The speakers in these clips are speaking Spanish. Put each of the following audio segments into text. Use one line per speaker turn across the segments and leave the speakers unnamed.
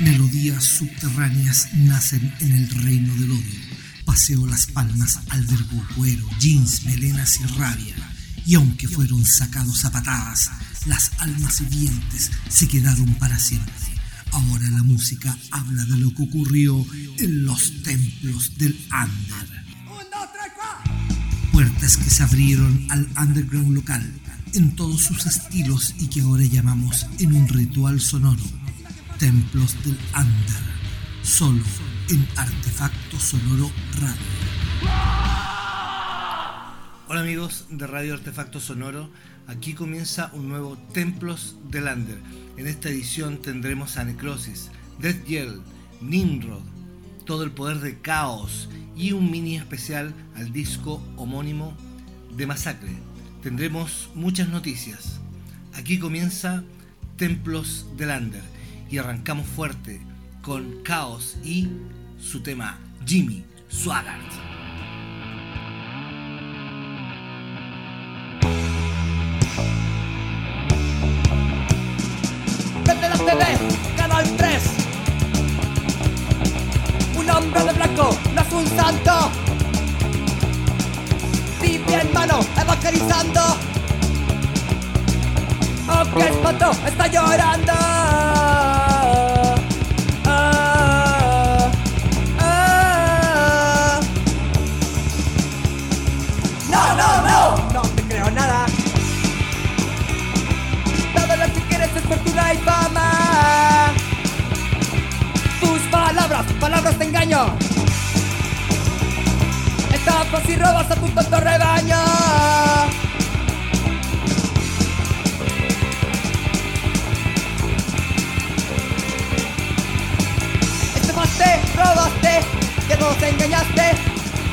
Melodías subterráneas nacen en el reino del odio. Paseo Las Palmas albergó cuero, jeans, melenas y rabia. Y aunque fueron sacados a patadas, las almas vivientes se quedaron para siempre. Ahora la música habla de lo que ocurrió en los templos del Under. Puertas que se abrieron al underground local en todos sus estilos y que ahora llamamos en un ritual sonoro Templos del Under, solo en Artefacto Sonoro Radio.
Hola amigos de Radio Artefacto Sonoro, aquí comienza un nuevo Templos del Under. En esta edición tendremos a Necrosis, Death Yell, Nimrod, todo el poder de caos y un mini especial al disco homónimo de Masacre. Tendremos muchas noticias. Aquí comienza Templos del Under y arrancamos fuerte con Chaos y su tema Jimmy Swaggart.
Desde la TV, Canal 3 Un hombre de blanco no es un santo. Biblia en mano, evangelizando Oh, qué espanto, está llorando fortuna y fama. Tus palabras, palabras de engaño. Estafas y robas a tu tonto rebaño. Estafaste, robaste, que nos engañaste.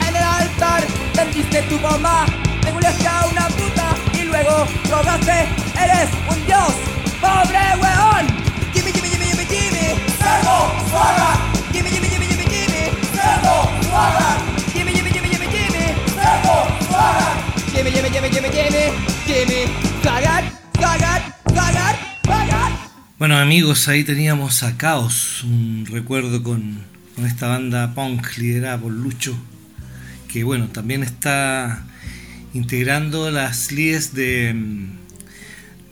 En el altar vendiste tu mamá, te a una puta y luego robaste. Eres un dios. ¡Pobre weón! Gimme, gimme, gimme, gimme, gimme.
Cerdo, suaga.
Gimme, gimme, gimme, gimme, gimme.
Cerdo, suaga.
Gimme, gimme, gimme, gimme, gimme.
Cerdo, suaga.
Gimme, gimme, gimme. Gimme. Swagat, swagat, swagat, swagat.
Bueno amigos, ahí teníamos a Caos, un recuerdo con, con esta banda punk liderada por Lucho, que bueno, también está integrando las líderes de,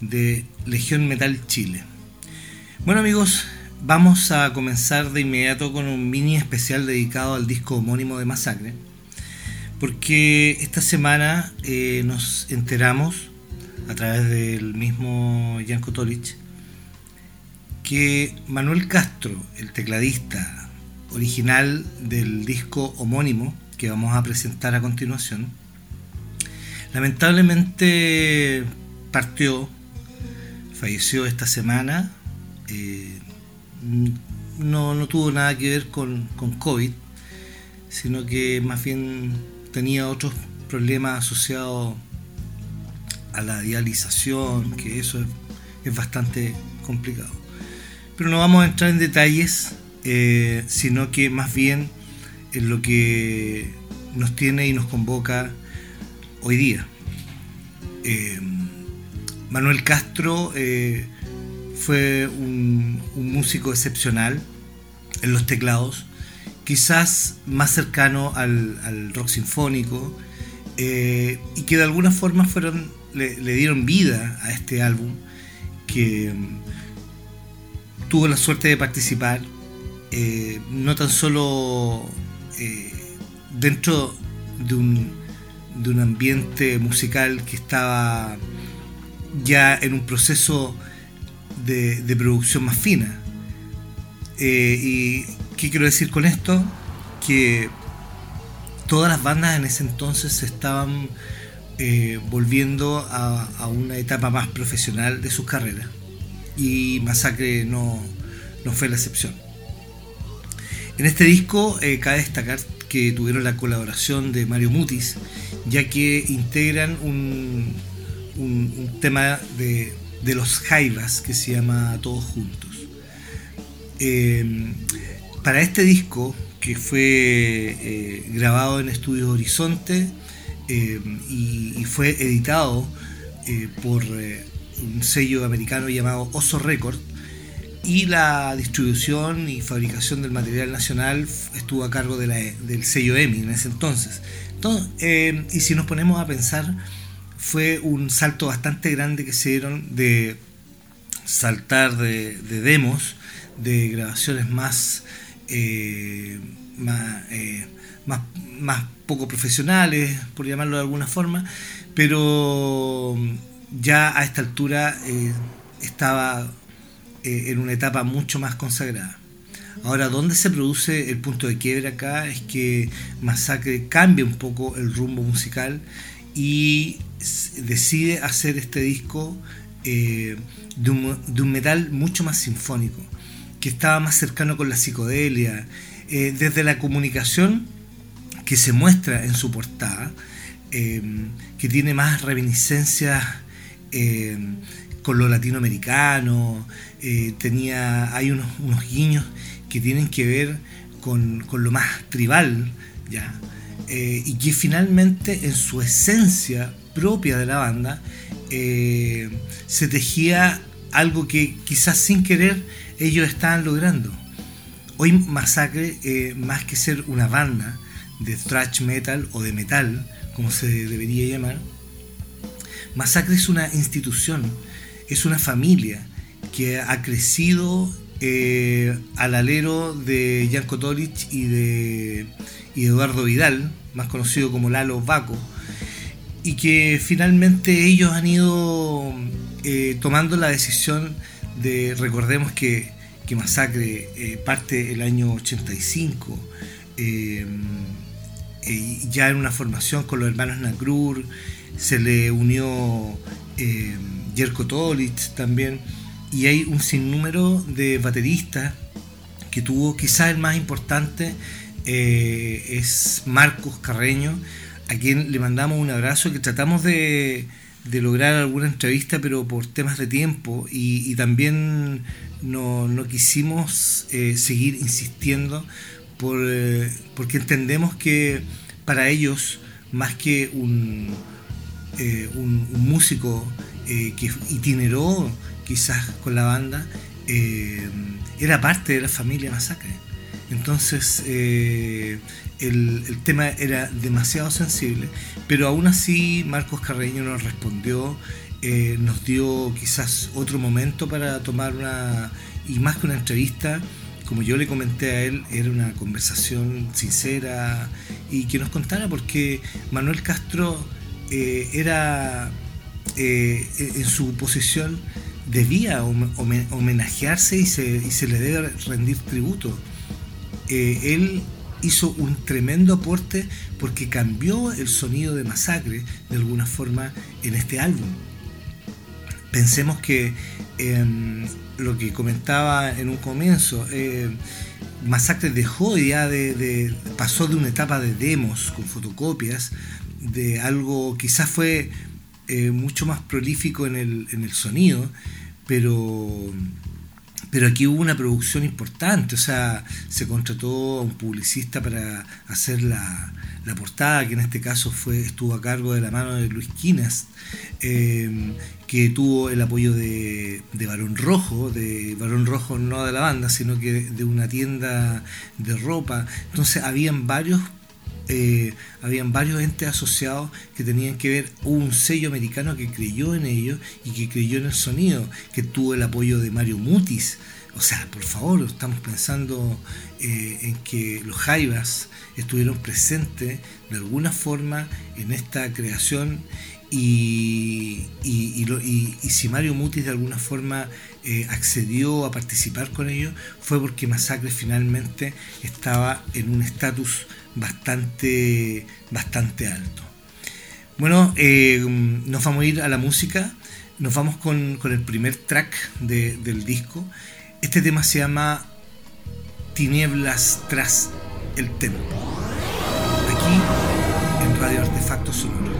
de Legión Metal Chile. Bueno amigos, vamos a comenzar de inmediato con un mini especial dedicado al disco homónimo de Masacre, porque esta semana eh, nos enteramos a través del mismo Janko Tolich que Manuel Castro, el tecladista original del disco homónimo que vamos a presentar a continuación, lamentablemente partió falleció esta semana. Eh, no, tuvo nada que ver con, COVID, sino que más bien tenía otros problemas asociados a la dialización, que eso es, bastante complicado. Pero no vamos a entrar en detalles, eh, sino que más bien en lo que nos tiene y nos convoca hoy día. Eh, Manuel Castro eh, fue un, músico excepcional en los teclados, quizás más cercano al, rock sinfónico, y que de alguna forma fueron, le, dieron vida a este álbum, que tuvo la suerte de participar, eh, no tan solo dentro de un, de un ambiente musical que estaba ya en un proceso de, producción más fina. Eh, ¿Y qué quiero decir con esto? Que todas las bandas en ese entonces se estaban eh, volviendo a, una etapa más profesional de sus carreras. Y Masacre no, fue la excepción. En este disco eh, cabe destacar que tuvieron la colaboración de Mario Mutis, ya que integran un, un, tema de, los Jaivas que se llama Todos Juntos. Em, para este disco, que fue eh, grabado en Estudios Horizonte em, y, fue editado eh, por un sello americano llamado Oso Record, y la distribución y fabricación del material nacional estuvo a cargo del sello EMI en ese entonces. Eh, y si nos ponemos a pensar, fue un salto bastante grande que se dieron de saltar de, demos, de grabaciones más, eh, eh, más, más, poco profesionales, por llamarlo de alguna forma, pero ya a esta altura estaba en una etapa mucho más consagrada. Ahora, ¿dónde se produce el punto de quiebra acá? Es que Masacre cambia un poco el rumbo musical y decide hacer este disco eh, de, un, metal mucho más sinfónico, que estaba más cercano con la psicodelia, eh, desde la comunicación que se muestra en su portada, eh, que tiene más reminiscencias con lo latinoamericano, tenía, hay unos, guiños que tienen que ver con, lo más tribal, ¿ya? Eh, y que finalmente en su esencia propia de la banda eh, se tejía algo que quizás sin querer ellos estaban logrando. Hoy Masacre, eh, más que ser una banda de thrash metal o de metal, como se debería llamar, Masacre es una institución, es una familia que ha crecido eh, al alero de Janko Tolic y de Eduardo Vidal, más conocido como Lalo Baco, y que finalmente ellos han ido eh, tomando la decisión de, recordemos que, Masacre eh, parte el año 85, ya en una formación con los hermanos Nagrur, se le unió Jerko Tolic también, y hay un sinnúmero de bateristas que tuvo quizás el más importante eh, es Marcos Carreño a quien le mandamos un abrazo que tratamos de, lograr alguna entrevista pero por temas de tiempo y, también no, quisimos eh, seguir insistiendo por, eh, porque entendemos que para ellos más que un, un, un músico que itineró quizás con la banda, eh, era parte de la familia Masacre. Entonces eh, el, tema era demasiado sensible, pero aún así Marcos Carreño nos respondió, eh, nos dio quizás otro momento para tomar una, y más que una entrevista, como yo le comenté a él, era una conversación sincera y que nos contara porque Manuel Castro era en su posición debía homenajearse y se, le debe rendir tributo. Eh, él hizo un tremendo aporte porque cambió el sonido de Masacre de alguna forma en este álbum. Pensemos que em, lo que comentaba en un comienzo, eh, Masacre dejó ya de, pasó de una etapa de demos con fotocopias, de algo quizás fue eh, mucho más prolífico en el, en el sonido, pero, pero aquí hubo una producción importante, o sea, se contrató a un publicista para hacer la, portada, que en este caso fue, estuvo a cargo de la mano de Luis Quinas, eh, que tuvo el apoyo de, de Barón Rojo, de Barón Rojo no de la banda, sino que de una tienda de ropa. Entonces habían varios eh, habían varios entes asociados que tenían que ver, un sello americano que creyó en ellos y que creyó en el sonido, que tuvo el apoyo de Mario Mutis. O sea, por favor, estamos pensando eh, en que los Jaivas estuvieron presentes de alguna forma en esta creación y, si Mario Mutis de alguna forma eh, accedió a participar con ellos fue porque Masacre finalmente estaba en un estatus bastante, bastante alto. Bueno, eh, nos vamos a ir a la música, nos vamos con, el primer track del disco. Este tema se llama Tinieblas tras el templo. Aquí en Radio Artefacto Sonoro.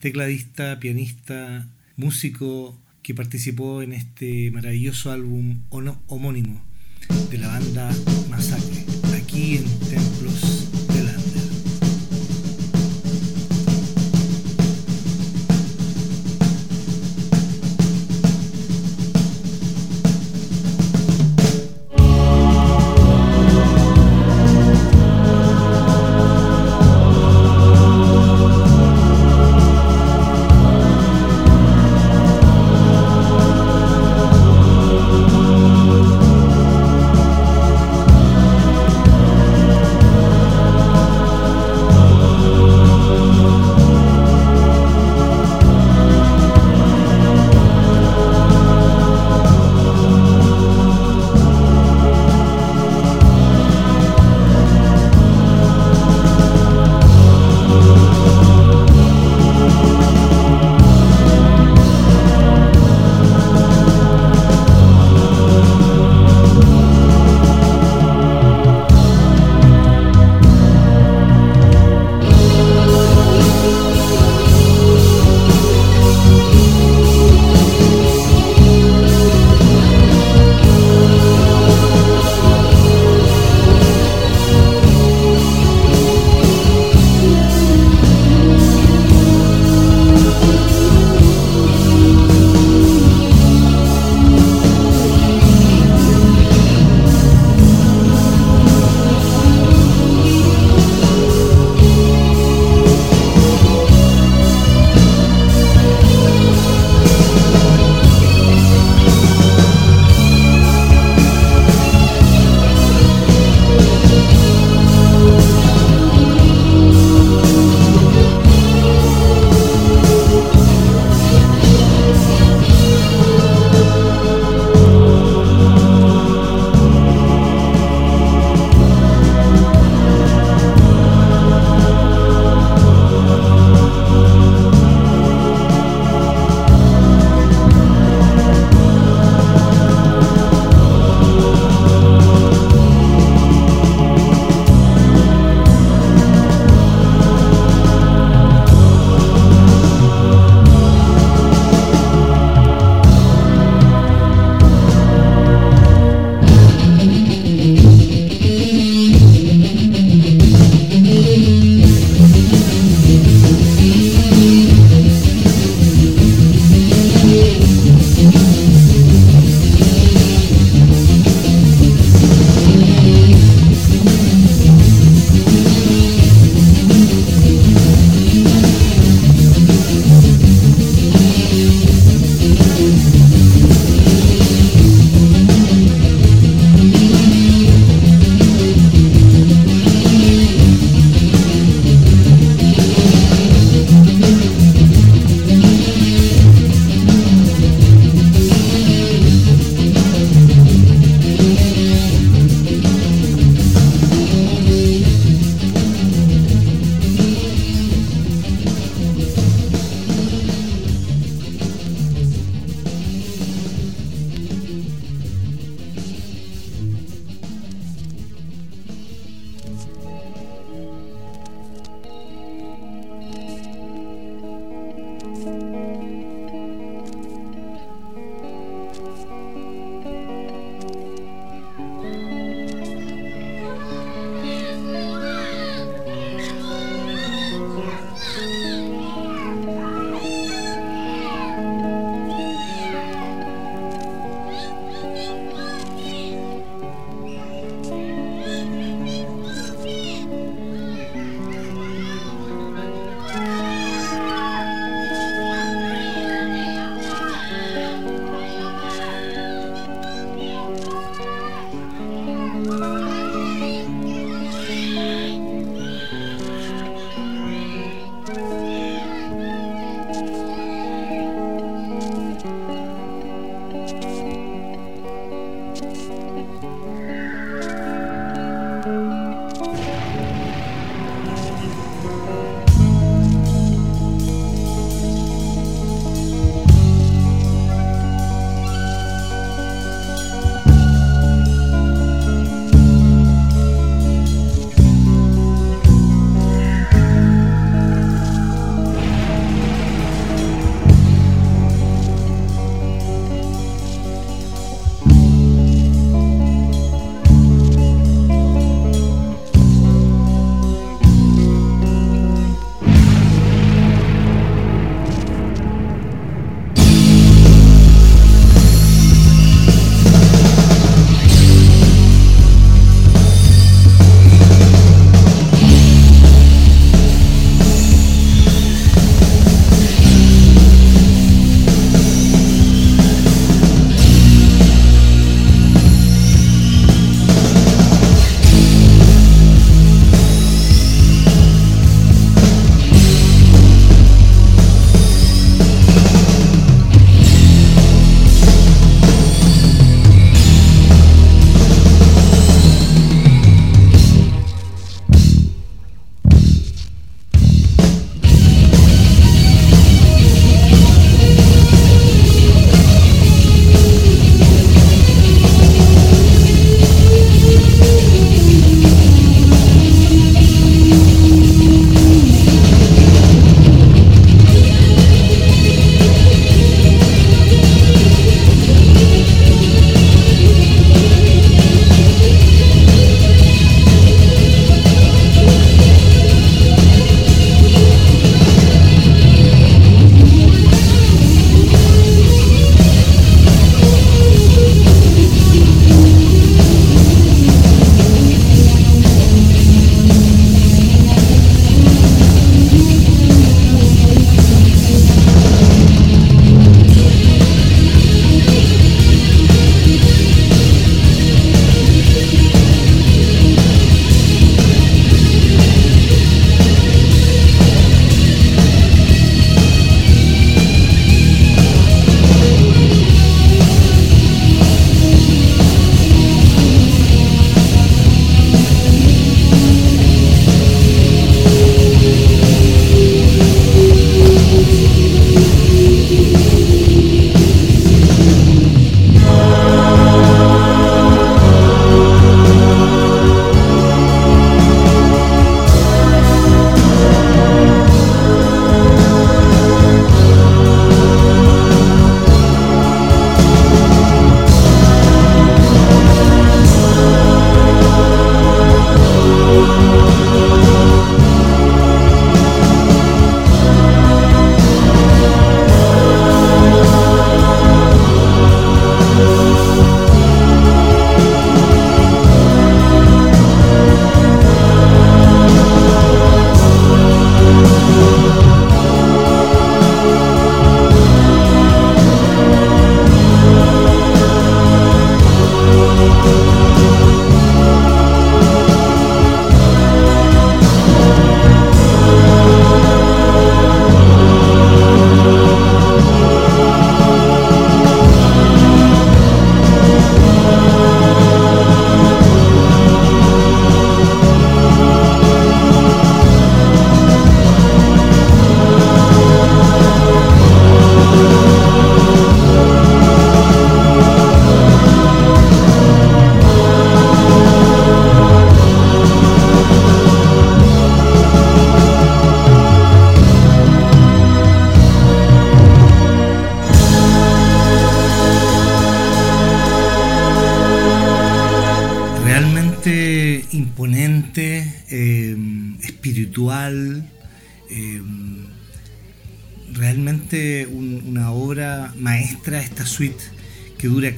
tecladista, pianista, músico que participó en este maravilloso álbum homónimo de la banda Masacre, aquí en Templos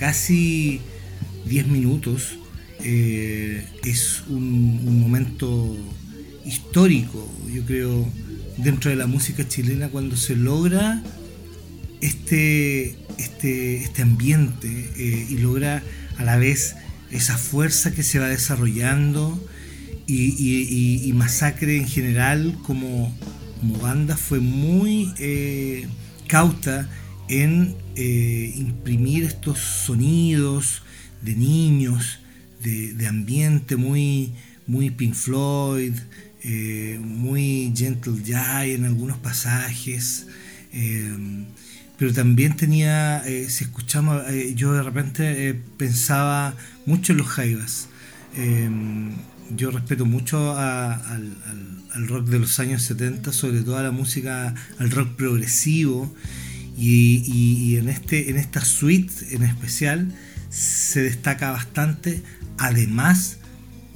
casi 10 minutos. Eh, es un, momento histórico, yo creo, dentro de la música chilena cuando se logra este, este, este ambiente y logra a la vez esa fuerza que se va desarrollando y, Masacre en general como, como banda fue muy eh, cauta en eh, imprimir estos sonidos de niños, de, ambiente muy, muy Pink Floyd, eh, muy Gentle Giant en algunos pasajes pero también tenía, eh, si escuchamos, eh, yo de repente eh, pensaba mucho en los Jaivas. Yo respeto mucho al, rock de los años 70, sobre todo a la música, al rock progresivo, y, en, este, en esta suite en especial se destaca bastante, además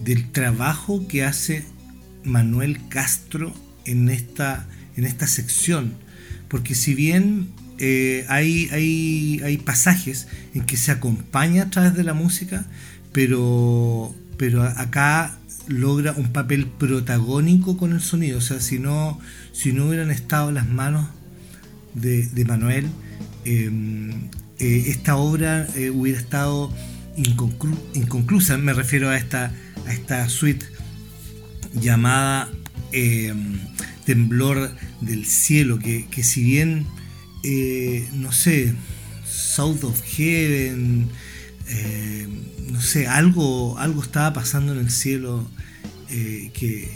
del trabajo que hace Manuel Castro en esta, en esta sección. Porque si bien eh, hay, hay, hay, pasajes en que se acompaña a través de la música, pero, pero acá logra un papel protagónico con el sonido. O sea, si no, si no hubieran estado las manos de, Manuel, em, eh, esta obra eh, hubiera estado inconclusa. Me refiero a esta, a esta suite llamada em, Temblor del Cielo, que, que si bien eh, no sé, South of Heaven, eh, no sé, algo, algo estaba pasando en el cielo que,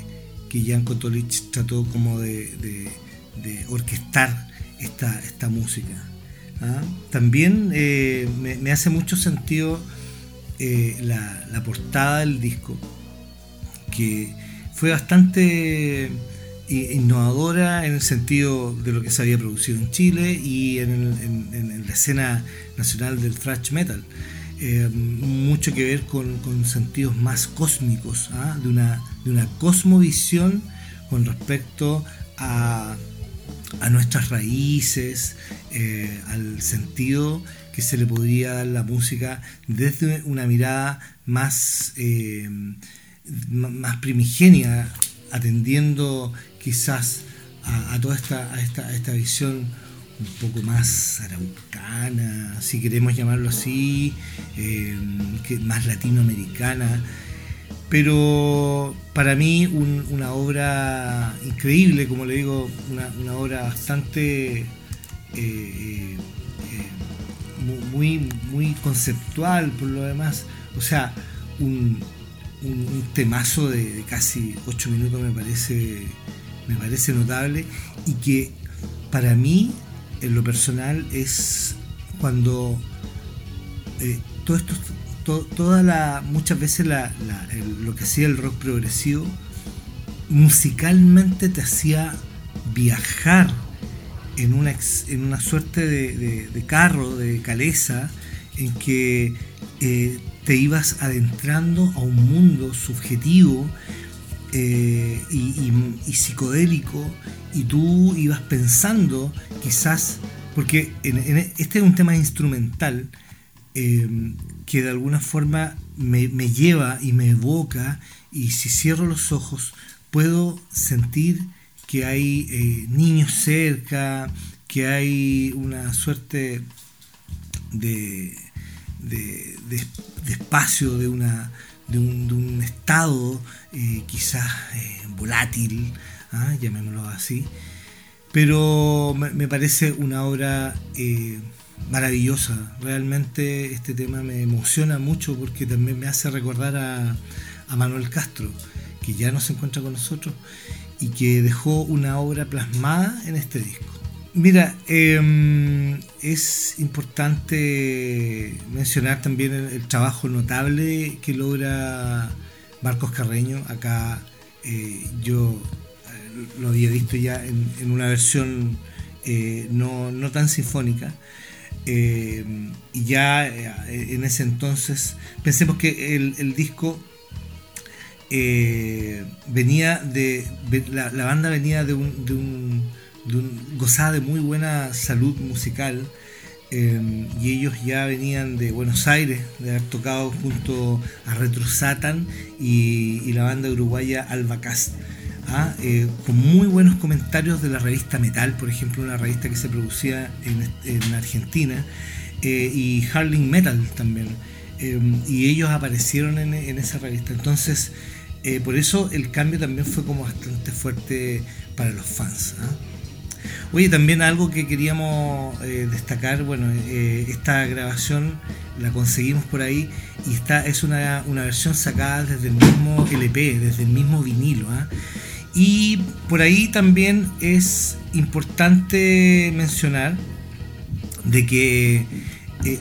que Jan Kotolich trató como de, orquestar esta, esta música. ¿ah? También me, hace mucho sentido la, la portada del disco, que fue bastante innovadora en el sentido de lo que se había producido en Chile y en, la escena nacional del thrash metal. Eh, mucho que ver con, sentidos más cósmicos, ¿ah? de, una, de una cosmovisión con respecto a, nuestras raíces, eh, al sentido que se le podría dar la música desde una mirada más, eh, más primigenia, atendiendo quizás a, toda esta, a esta, esta visión un poco más araucana, si queremos llamarlo así, eh, más latinoamericana. Pero para mí una obra increíble, como le digo, una, obra bastante eh, eh, muy, muy conceptual por lo demás. O sea, un, temazo de, casi 8 minutos me parece me parece notable y que para mí, en lo personal, es cuando eh, todo esto, toda la, muchas veces lo que hacía el rock progresivo, musicalmente te hacía viajar en una, en una suerte de, carro, de caleza, en que eh, te ibas adentrando a un mundo subjetivo eh, y, psicodélico y tú ibas pensando quizás, porque este es un tema instrumental em, que de alguna forma me, lleva y me evoca y si cierro los ojos puedo sentir que hay eh, niños cerca, que hay una suerte de, de espacio, de una, de un, estado eh, quizás eh, volátil, ¿ah? llamémoslo así, pero me, parece una obra maravillosa. Realmente este tema me emociona mucho porque también me hace recordar a, a Manuel Castro, que ya no se encuentra con nosotros y que dejó una obra plasmada en este disco. Mira, em, es importante mencionar también el, trabajo notable que logra Marcos Carreño. Acá eh, yo eh, lo había visto ya en, una versión eh, no, tan sinfónica. Em, y ya en ese entonces, pensemos que el, disco eh, venía de. La, banda venía de un, de un, de gozada de muy buena salud musical. Eh, y ellos ya venían de Buenos Aires, de haber tocado junto a Retro Satan y, y la banda uruguaya Albacast. ¿Ah? Eh, con muy buenos comentarios de la revista Metal, por ejemplo, una revista que se producía en, en Argentina, eh, y Harling Metal también. y ellos aparecieron en, esa revista. Entonces, eh, por eso el cambio también fue como bastante fuerte para los fans. ¿ah? Oye, también algo que queríamos eh, destacar, bueno, eh, esta grabación la conseguimos por ahí y esta es una, una, versión sacada desde el mismo LP, desde el mismo vinilo. ¿ah? Y por ahí también es importante mencionar de que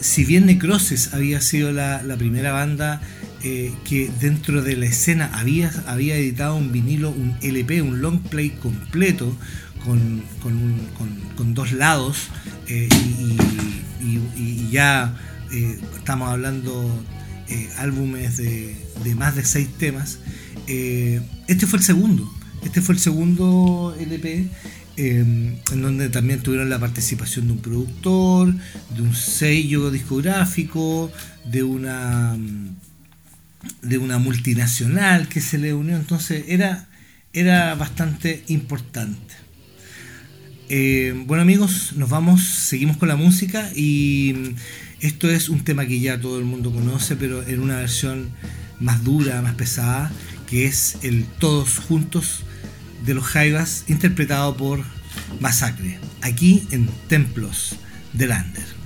si bien Necrosis había sido la, la primera banda eh, que dentro de la escena había, había editado un vinilo, un LP, un long play completo con, con, un, con, dos lados eh, y, y, y, ya eh, estamos hablando álbumes de, de, más de seis temas. este fue el segundo, este fue el segundo LP. en donde también tuvieron la participación de un productor, de un sello discográfico, de una de una multinacional que se le unió, entonces era, era bastante importante. Eh, bueno amigos, nos vamos, seguimos con la música y esto es un tema que ya todo el mundo conoce, pero en una versión más dura, más pesada, que es el Todos Juntos de los Jaivas, interpretado por Masacre, aquí en Templos de Lander.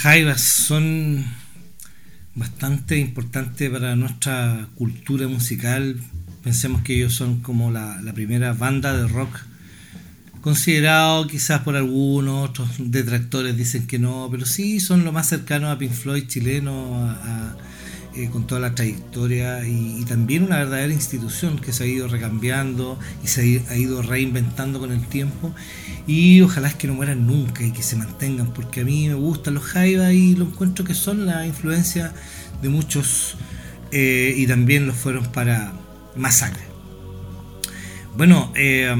Jaivas son bastante importantes para nuestra cultura musical. Pensemos que ellos son como la, la primera banda de rock considerado quizás por algunos, otros detractores dicen que no, pero sí son lo más cercano a Pink Floyd chileno, eh, con toda la trayectoria y, también una verdadera institución que se ha ido recambiando y se ha ido reinventando con el tiempo y ojalá es que no mueran nunca y que se mantengan porque a mí me gustan los Jaiba y lo encuentro que son la influencia de muchos eh, y también lo fueron para Masacre. Bueno, eh,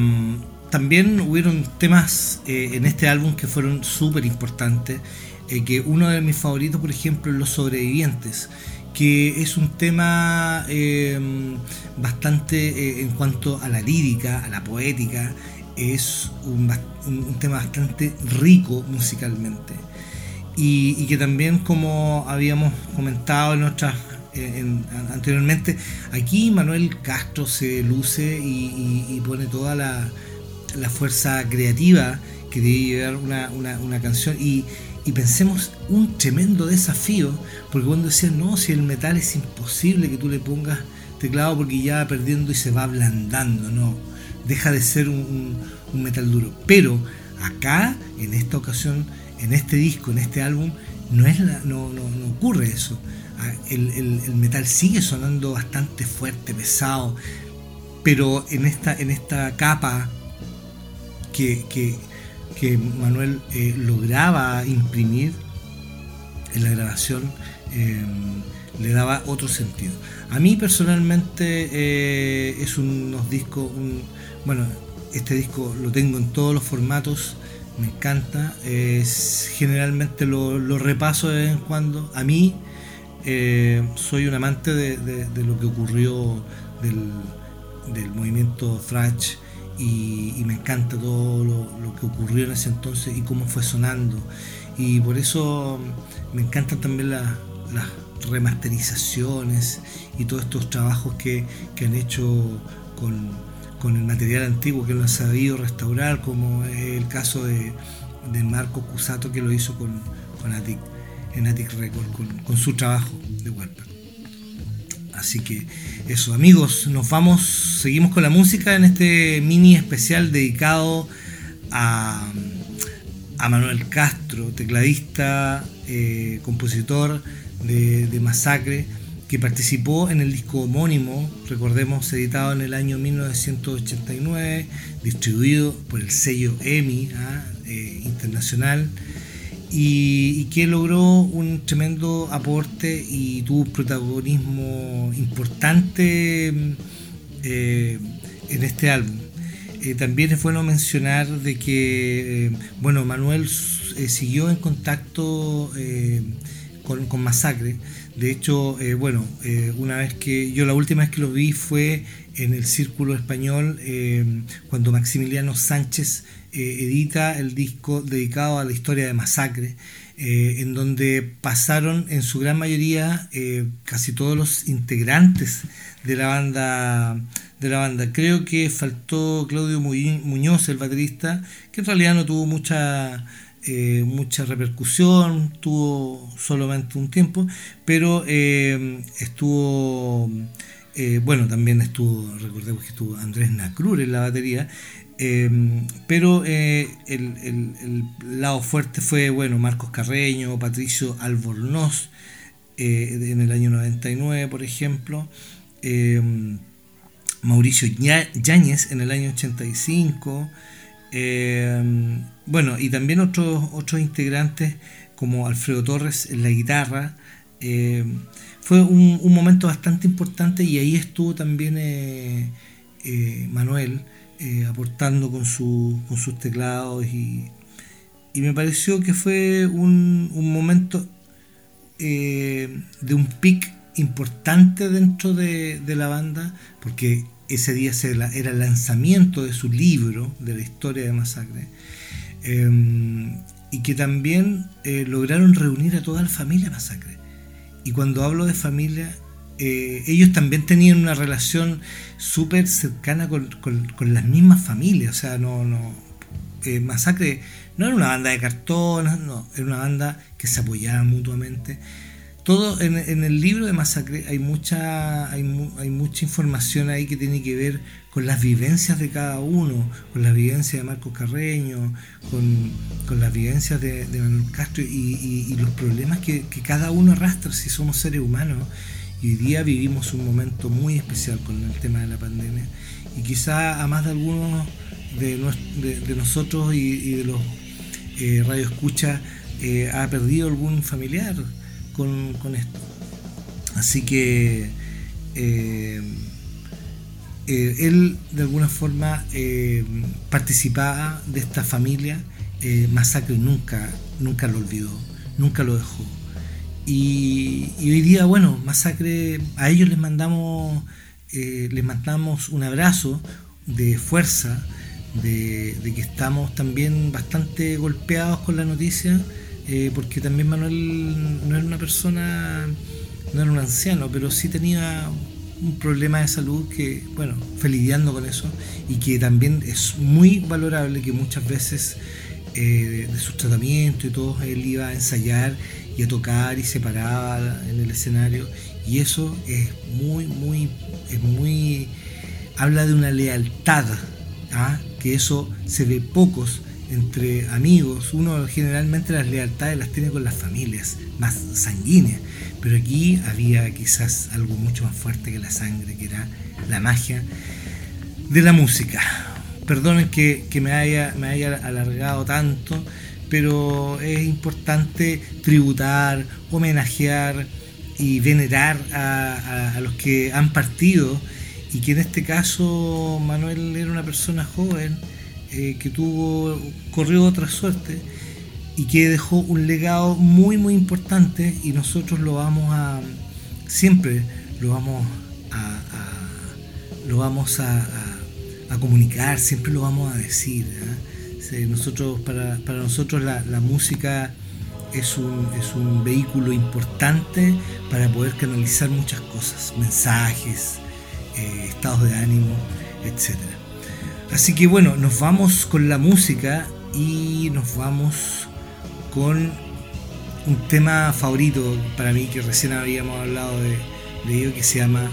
también hubieron temas eh, en este álbum que fueron súper importantes. Eh, que uno de mis favoritos, por ejemplo, es Los Sobrevivientes, que es un tema em, bastante eh, en cuanto a la lírica, a la poética, es un, tema bastante rico musicalmente. Y, que también, como habíamos comentado en nuestras anteriormente, aquí Manuel Castro se luce y pone toda la, fuerza creativa que debe llevar una, canción y, pensemos un tremendo desafío, porque cuando decían, no, si el metal es imposible que tú le pongas teclado porque ya va perdiendo y se va ablandando, no, deja de ser un, metal duro. Pero acá, en esta ocasión, en este disco, en este álbum, no, es no, no, ocurre eso. Ah, el, metal sigue sonando bastante fuerte, pesado, pero en esta, en esta capa que, Manuel eh, lograba imprimir en la grabación eh, le daba otro sentido. A mí personalmente eh, es unos discos, bueno, este disco lo tengo en todos los formatos, me encanta, generalmente lo, repaso de vez en cuando. A mí soy un amante de, lo que ocurrió del, movimiento thrash y, me encanta todo lo, que ocurrió en ese entonces y cómo fue sonando. Y por eso me encantan también las remasterizaciones y todos estos trabajos que, han hecho con, el material antiguo que lo han sabido restaurar, como el caso de, Marco Cusato que lo hizo con, con en Attic Records, con, su trabajo de Warpath. Así que eso, amigos, nos vamos, seguimos con la música en este mini especial dedicado a, Manuel Castro, tecladista, eh, compositor de, Masacre, que participó en el disco homónimo, recordemos, editado en el año 1989, distribuido por el sello EMI ¿ah? eh, internacional y, que logró un tremendo aporte y tuvo un protagonismo importante eh, en este álbum. Eh, también es bueno mencionar de que bueno Manuel siguió en contacto con, con, Masacre. De hecho, bueno, una vez que yo la última vez que lo vi fue en el Círculo Español cuando Maximiliano Sánchez eh, edita el disco dedicado a la historia de Masacre, eh, en donde pasaron en su gran mayoría eh, casi todos los integrantes de la banda de la banda. Creo que faltó Claudio Muñoz, el baterista, que en realidad no tuvo mucha mucha repercusión, tuvo solamente un tiempo, pero estuvo bueno, también estuvo, recordemos que estuvo Andrés Nacrur en la batería, pero eh, el, lado fuerte fue, bueno, Marcos Carreño, Patricio Albornoz eh, en el año 99, por ejemplo, em, Mauricio Yáñez en el año 85, em, bueno, y también otros, otros integrantes como Alfredo Torres en la guitarra. fue un, momento bastante importante y ahí estuvo también eh, Manuel. Eh, aportando con, con, sus teclados y, y, me pareció que fue un, un momento eh, de un pic importante dentro de, de, la banda porque ese día era el lanzamiento de su libro de la historia de Masacre em, y que también eh, lograron reunir a toda la familia Masacre y cuando hablo de familia eh, ellos también tenían una relación súper cercana con, las mismas familias, o sea, no, no eh, Masacre no era una banda de cartón, no, era una banda que se apoyaba mutuamente. Todo en, el libro de Masacre hay mucha, hay, mucha información ahí que tiene que ver con las vivencias de cada uno, con las vivencias de Marcos Carreño, con, las vivencias de, Manuel Castro y, los problemas que, que, cada uno arrastra si somos seres humanos. Y hoy día vivimos un momento muy especial con el tema de la pandemia y quizá a más de algunos de, nosotros y, de los eh, radioescuchas eh, ha perdido algún familiar con, esto. Así que eh, eh, él de alguna forma participaba de esta familia. Masacre nunca, nunca lo olvidó, nunca lo dejó. Y, y, hoy día, bueno, Masacre, a ellos les mandamos, les mandamos un abrazo de fuerza, de, que estamos también bastante golpeados con la noticia, eh, porque también Manuel no era una persona, no era un anciano, pero sí tenía un problema de salud que, bueno, fue lidiando con eso y que también es muy valorable que muchas veces eh, de, sus tratamientos y todo, él iba a ensayar y a tocar y se paraba en el escenario y eso es muy, muy, es muy, habla de una lealtad ¿ah? que eso se ve pocos entre amigos. Uno generalmente las lealtades las tiene con las familias más sanguíneas, pero aquí había quizás algo mucho más fuerte que la sangre, que era la magia de la música. Perdonen que, me, haya, me haya alargado tanto, pero es importante tributar, homenajear y venerar a los que han partido y que en este caso Manuel era una persona joven eh, que tuvo corrió otra suerte y que dejó un legado muy muy importante y nosotros lo vamos a siempre lo vamos a, lo vamos a, comunicar siempre lo vamos a decir ¿eh? nosotros para, nosotros la, música es un, es un vehículo importante para poder canalizar muchas cosas mensajes eh, estados de ánimo, etc. Así que bueno, nos vamos con la música y nos vamos con un tema favorito para mí que recién habíamos hablado de, ello que se llama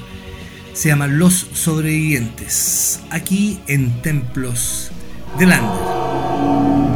se llama Los sobrevivientes aquí en Templos de Lander.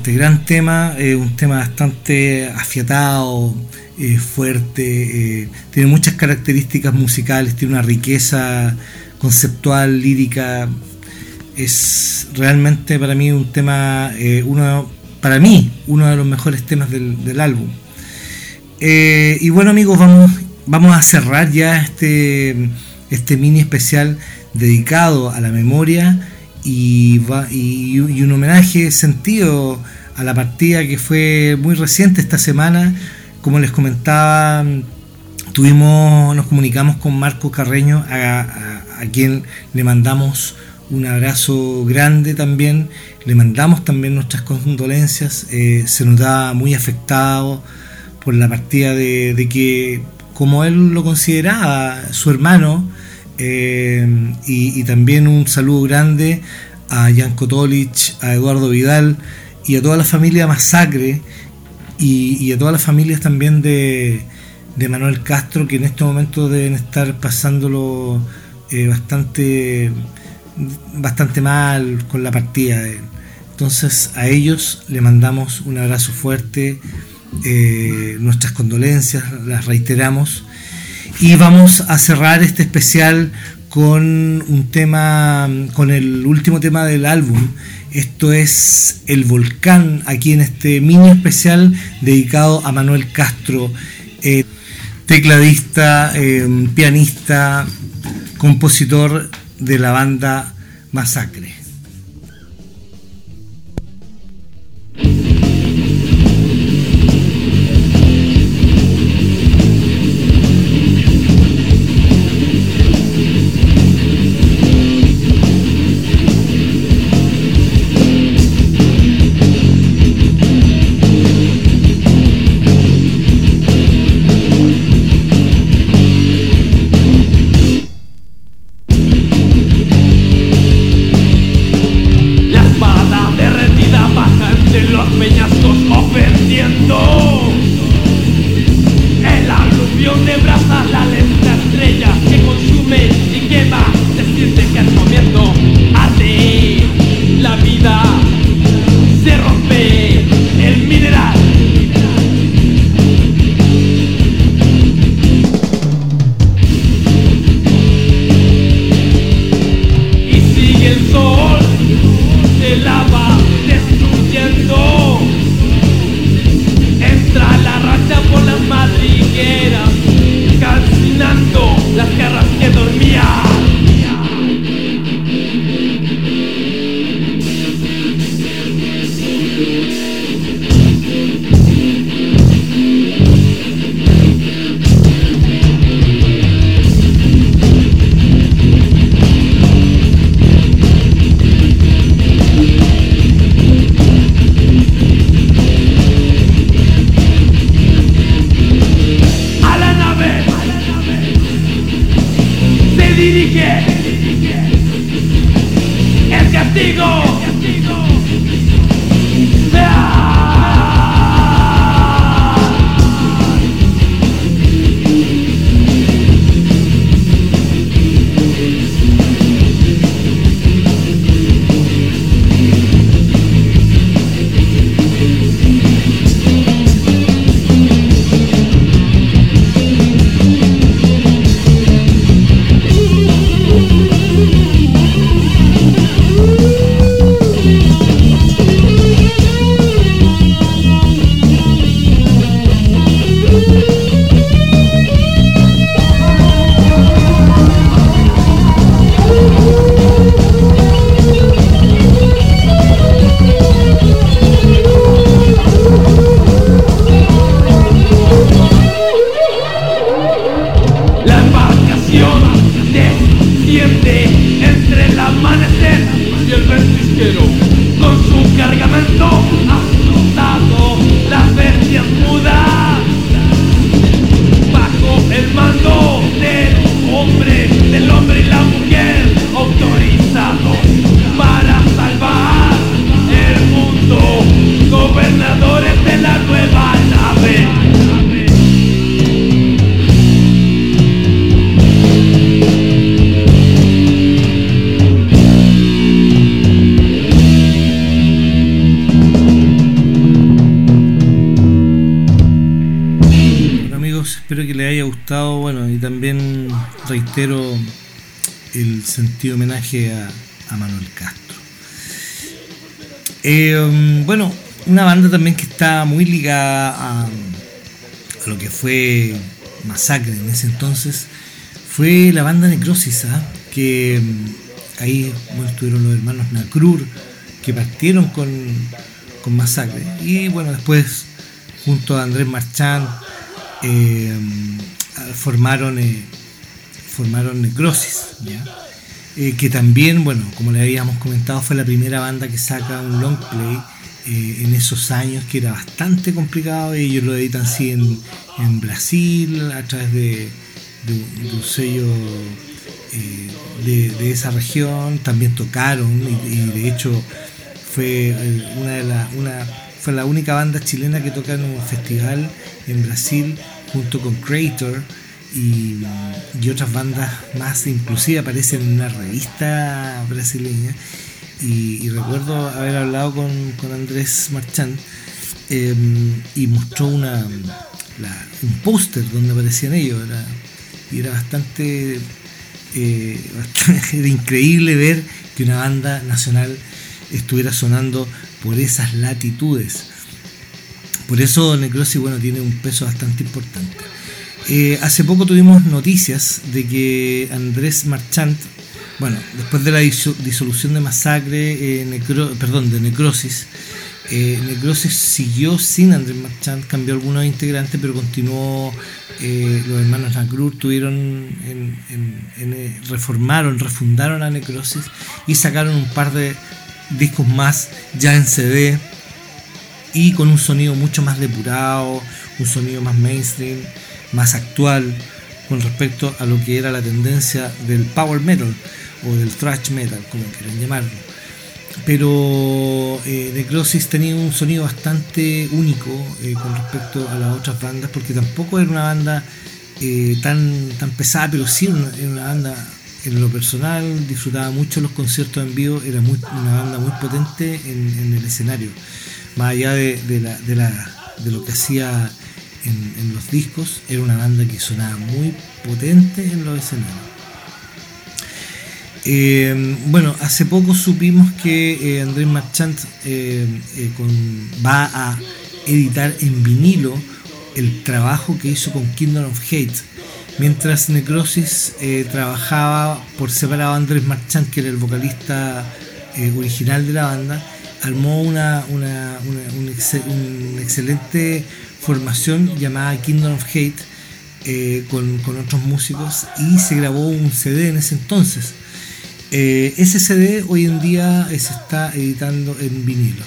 Sobrevivientes, gran tema, eh, un tema bastante afiatado, eh, fuerte, eh, tiene muchas características musicales, tiene una riqueza conceptual, lírica, es realmente para mí un tema, eh, uno, para mí, uno de los mejores temas del, del álbum. Eh, y bueno amigos, vamos, vamos a cerrar ya este, este mini especial dedicado a la memoria y, va- y- un homenaje sentido a la partida que fue muy reciente esta semana. Como les comentaba, tuvimos, nos comunicamos con Marco Carreño, a quien le mandamos un abrazo grande también, le mandamos también nuestras condolencias, eh, se notaba muy afectado por la partida de, de que, como él lo consideraba, su hermano, eh, y, también un saludo grande a Janko Tolich, a Eduardo Vidal y a toda la familia Masacre y, a todas las familias también de, de Manuel Castro que en este momento deben estar pasándolo eh, bastante bastante mal con la partida de él. Entonces a ellos le mandamos un abrazo fuerte, eh, nuestras condolencias, las reiteramos. Y vamos a cerrar este especial con un tema, con el último tema del álbum. Esto es El Volcán, aquí en este mini especial dedicado a Manuel Castro, eh, tecladista, eh, pianista, compositor de la banda Masacre. Haya gustado, bueno, y también reitero el sentido homenaje a, a Manuel Castro. Eh, bueno, una banda también que está muy ligada a, lo que fue Masacre en ese entonces fue la banda Necrosis, ¿ah? que mm, ahí estuvieron los hermanos Nacrur que partieron con, con Masacre y bueno después junto a Andrés Marchand eh, formaron eh, formaron Necrosis. Eh, que también bueno como le habíamos comentado fue la primera banda que saca un long play eh, en esos años que era bastante complicado ellos lo editan así en, en Brasil a través de, de, un sello eh, de, de, esa región también tocaron y, y de hecho fue una de la, una, fue la única banda chilena que toca en un festival en Brasil junto con Creator y, y otras bandas más inclusive aparecen en una revista brasileña. Y, recuerdo haber hablado con, con Andrés Marchand eh, y mostró una un póster donde aparecían ellos. Era, y era bastante, eh, bastante era increíble ver que una banda nacional estuviera sonando por esas latitudes por eso Necrosis bueno tiene un peso bastante importante eh, hace poco tuvimos noticias de que Andrés Marchand bueno, después de la disolución de Masacre, eh, perdón, de Necrosis, eh, Necrosis siguió sin Andrés Marchand, cambió algunos integrantes, pero continuó. Eh, los hermanos Nacrur tuvieron, en, en, en, reformaron, refundaron a Necrosis y sacaron un par de discos más ya en CD y con un sonido mucho más depurado, un sonido más mainstream, más actual con respecto a lo que era la tendencia del power metal o del thrash metal, como quieran llamarlo. Pero eh, Necrosis tenía un sonido bastante único eh, con respecto a las otras bandas, porque tampoco era una banda eh, tan, tan pesada, pero sí era una, era una, banda, en lo personal, disfrutaba mucho los conciertos en vivo, era muy, una banda muy potente en, el escenario, más allá de, la, de, la, de lo que hacía en, los discos, era una banda que sonaba muy potente en los escenarios. Eh, bueno, hace poco supimos que eh, Andrés Marchand eh, con, va a editar en vinilo el trabajo que hizo con Kingdom of Hate. Mientras Necrosis trabajaba por separado Andrés Marchand, que era el vocalista original de la banda, armó una, una, un, excelente formación llamada Kingdom of Hate con, con otros músicos y se grabó un CD en ese entonces. Eh, ese CD hoy en día se está editando en vinilo.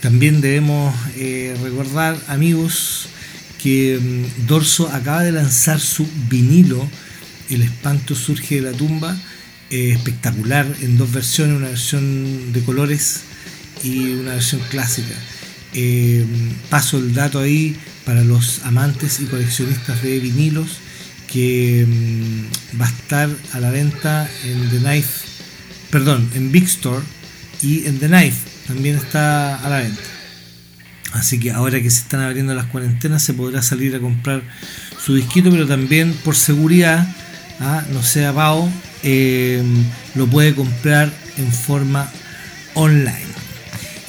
También debemos eh, recordar, amigos, que um, Dorso acaba de lanzar su vinilo, El espanto surge de la tumba, eh, espectacular, en dos versiones, una versión de colores y una versión clásica. Eh, paso el dato ahí para los amantes y coleccionistas de vinilos que um, va a estar a la venta en The Knife perdón, en Big Store y en The Knife también está a la venta. Así que ahora que se están abriendo las cuarentenas se podrá salir a comprar su disquito, pero también por seguridad, ¿ah? no sea pavo, eh, lo puede comprar en forma online.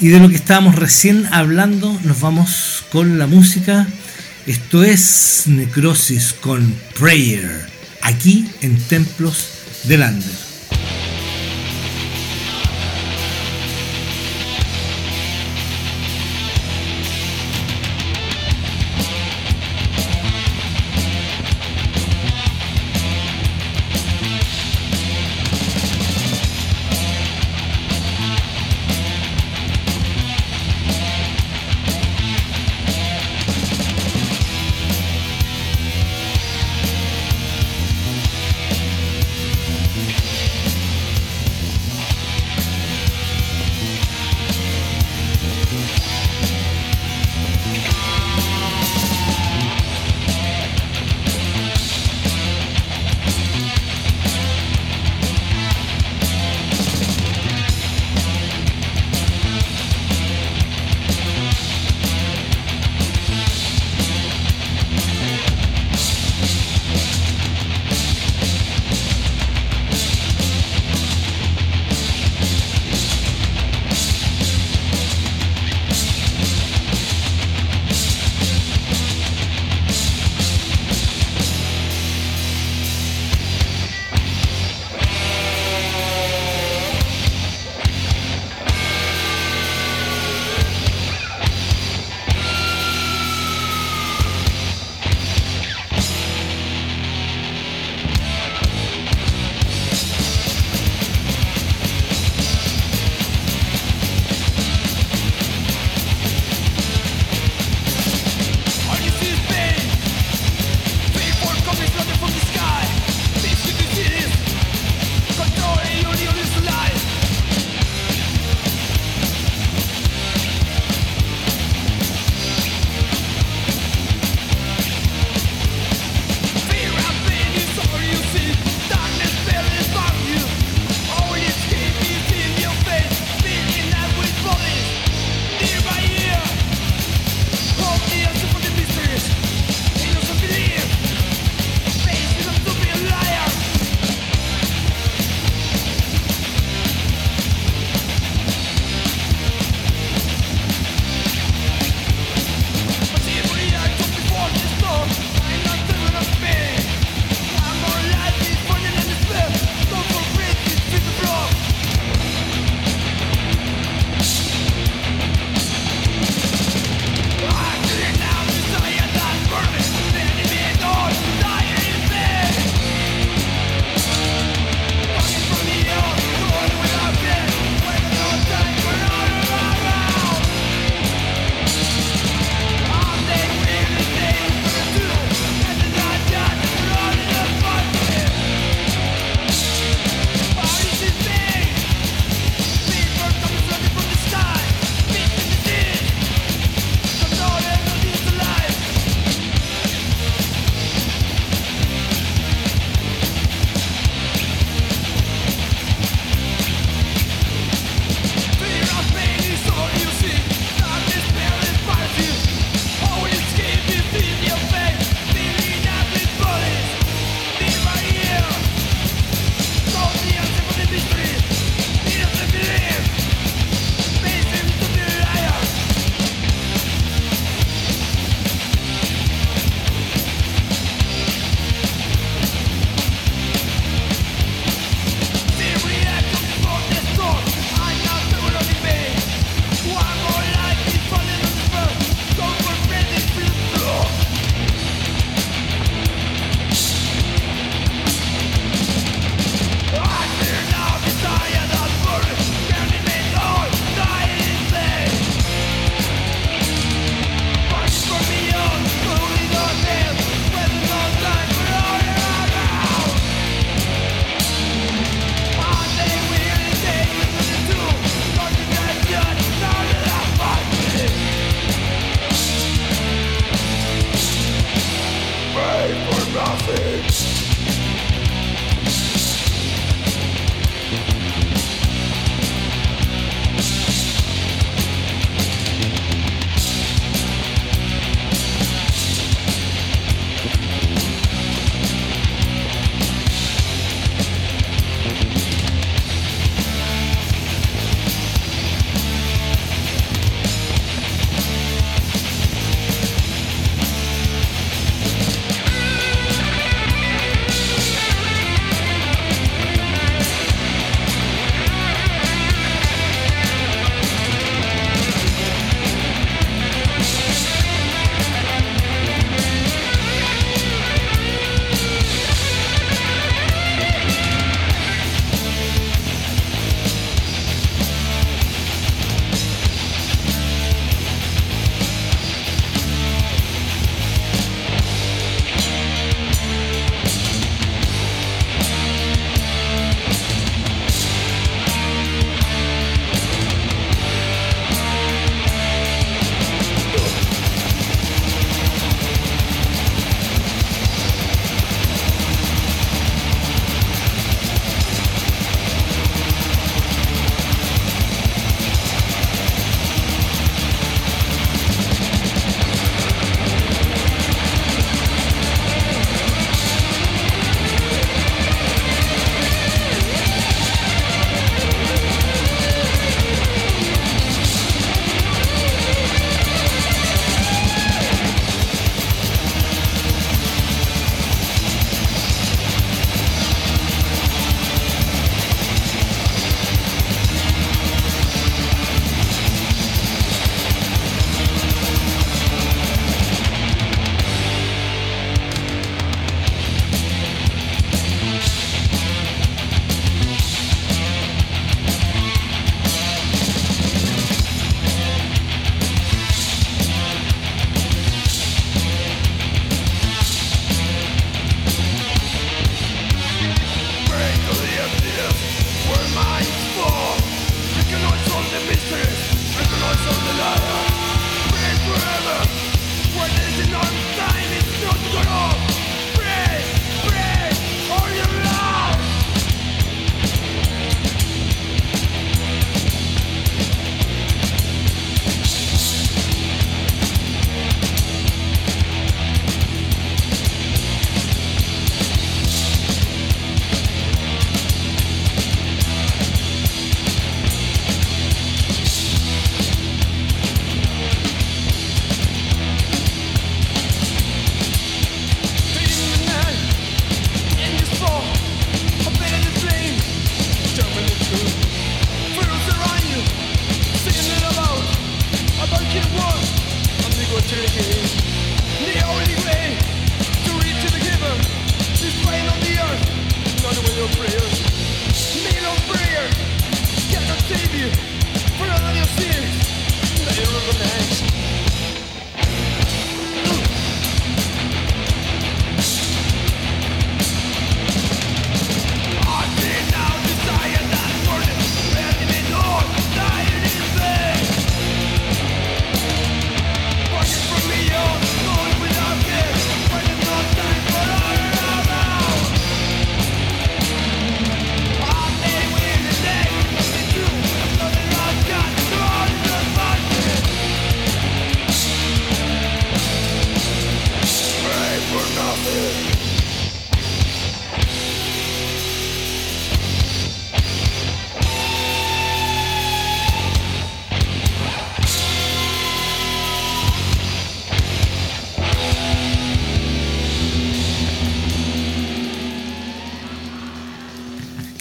Y de lo que estábamos recién hablando, nos vamos con la música. Esto es Necrosis con Prayer, aquí en Templos del Lander.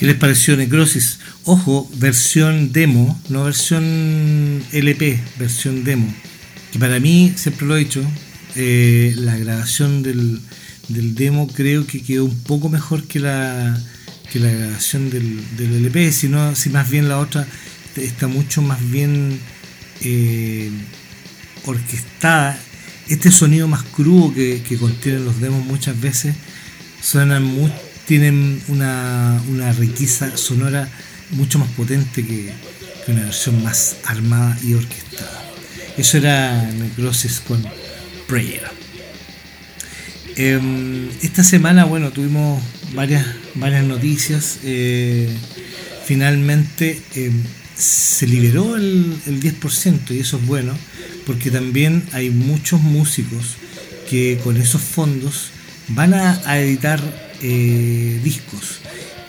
¿Qué les pareció Necrosis? Ojo, versión demo, no versión LP, versión demo. Que para mí, siempre lo he dicho, eh, la grabación del, demo creo que quedó un poco mejor que la, que la grabación del, LP, si, si más bien la otra está mucho más bien eh, orquestada. Este sonido más crudo que, que contienen los demos muchas veces suenan muy, tienen una, una riqueza sonora mucho más potente que, una versión más armada y orquestada. Eso era Necrosis con Prayer. Em, esta semana, bueno, tuvimos varias, varias noticias. Eh, finalmente em, se liberó el, el 10% y eso es bueno porque también hay muchos músicos que con esos fondos van a, editar eh, discos.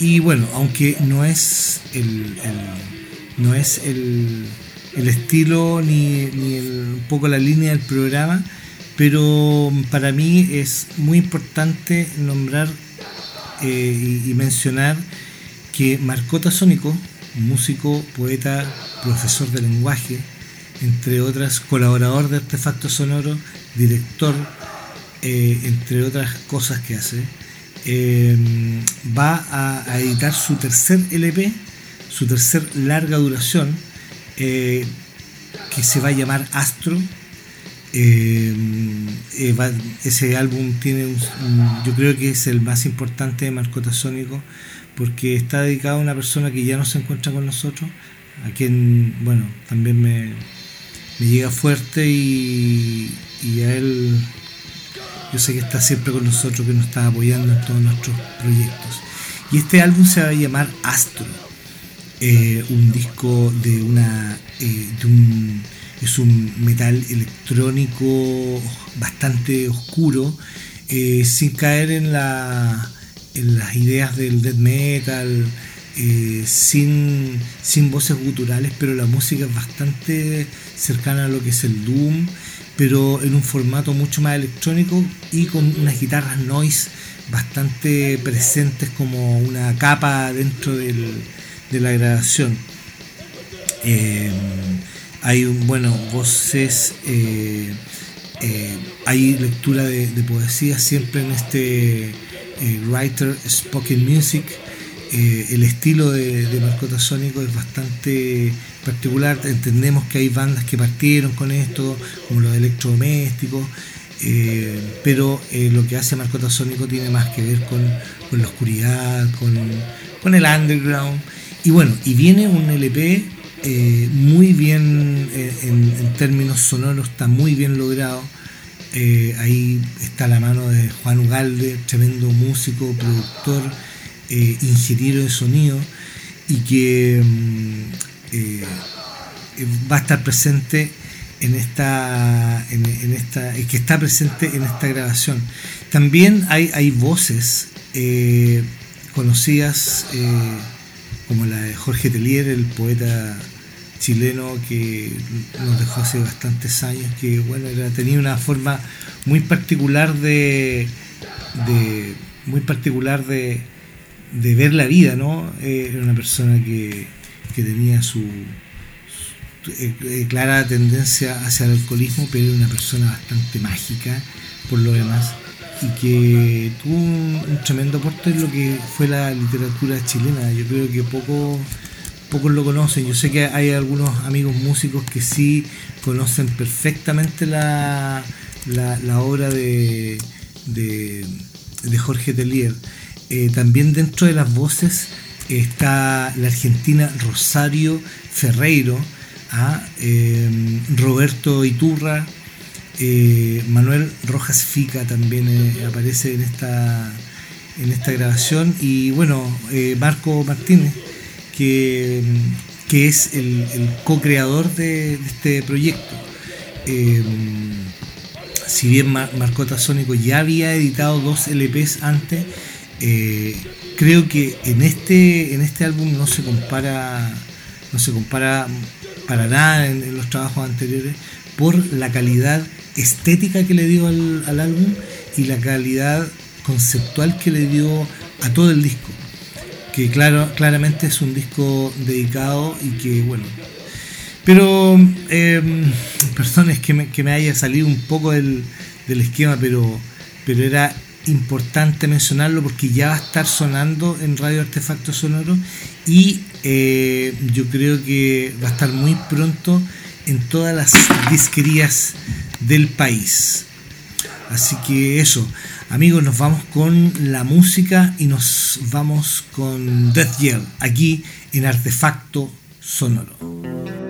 Y bueno, aunque no es el, no es el, el estilo ni, ni un poco la línea del programa, pero para mí es muy importante nombrar eh, y, mencionar que Marcota Sónico, músico, poeta, profesor de lenguaje, entre otras, colaborador de Artefacto Sonoro, director, eh, entre otras cosas que hace, eh, va a, editar su tercer LP, su tercer larga duración, que se va a llamar Astro, eh, ese álbum tiene un, yo creo que es el más importante de Marcota Sónico porque está dedicado a una persona que ya no se encuentra con nosotros a quien bueno también me, llega fuerte y, a él yo sé que está siempre con nosotros que nos está apoyando en todos nuestros proyectos. Y este álbum se va a llamar Astro. Eh, un disco de una eh, de un es un metal electrónico bastante oscuro, eh, sin caer en, la, en las ideas del death metal, sin, sin voces guturales, pero la música es bastante cercana a lo que es el doom, pero en un formato mucho más electrónico y con unas guitarras noise bastante presentes como una capa dentro del, de la grabación. Eh, hay un, bueno, voces, eh, eh, hay lectura de, poesía siempre en este writer spoken music. El estilo de, Marcota Sónico es bastante particular. Entendemos que hay bandas que partieron con esto, como los electrodomésticos, pero lo que hace Marcota Sónico tiene más que ver con, la oscuridad, con, con el underground. Y bueno, y viene un LP eh, muy bien eh, en, términos sonoros, está muy bien logrado. Eh, ahí está la mano de Juan Ugalde, tremendo músico, productor, ingeniero de sonido y que mm, va a estar presente en esta, en, esta, que está presente en esta grabación. También hay, hay voces conocidas como la de Jorge Telier, el poeta chileno que nos dejó hace bastantes años, que bueno, era, tenía una forma muy particular de, muy particular de, ver la vida, ¿no? Eh, era una persona que, tenía su, eh, eh, clara tendencia hacia el alcoholismo, pero era una persona bastante mágica por lo demás y que tuvo un, tremendo aporte en lo que fue la literatura chilena. Yo creo que poco pocos lo conocen. Yo sé que hay algunos amigos músicos que sí conocen perfectamente la, la, obra de, de, Jorge Telier. Eh, también dentro de las voces está la argentina Rosario Ferreiro, ¿ah? eh, Roberto Iturra, eh, Manuel Rojas Fica también aparece en esta, en esta grabación y bueno, Marco Martínez que, es el, co-creador de, este proyecto. Si bien Marcota Sónico ya había editado dos LPs antes, eh, creo que en este, en este álbum no se compara, no se compara para nada en, los trabajos anteriores por la calidad estética que le dio al, al álbum y la calidad conceptual que le dio a todo el disco que claro, claramente es un disco dedicado y que, bueno, pero, eh, perdón, es que me, que me haya salido un poco del, del esquema, pero, pero era importante mencionarlo porque ya va a estar sonando en Radio Artefacto Sonoro y eh, yo creo que va a estar muy pronto en todas las disquerías del país. Así que eso, amigos, nos vamos con la música y nos vamos con Death Yell aquí en Artefacto Sonoro.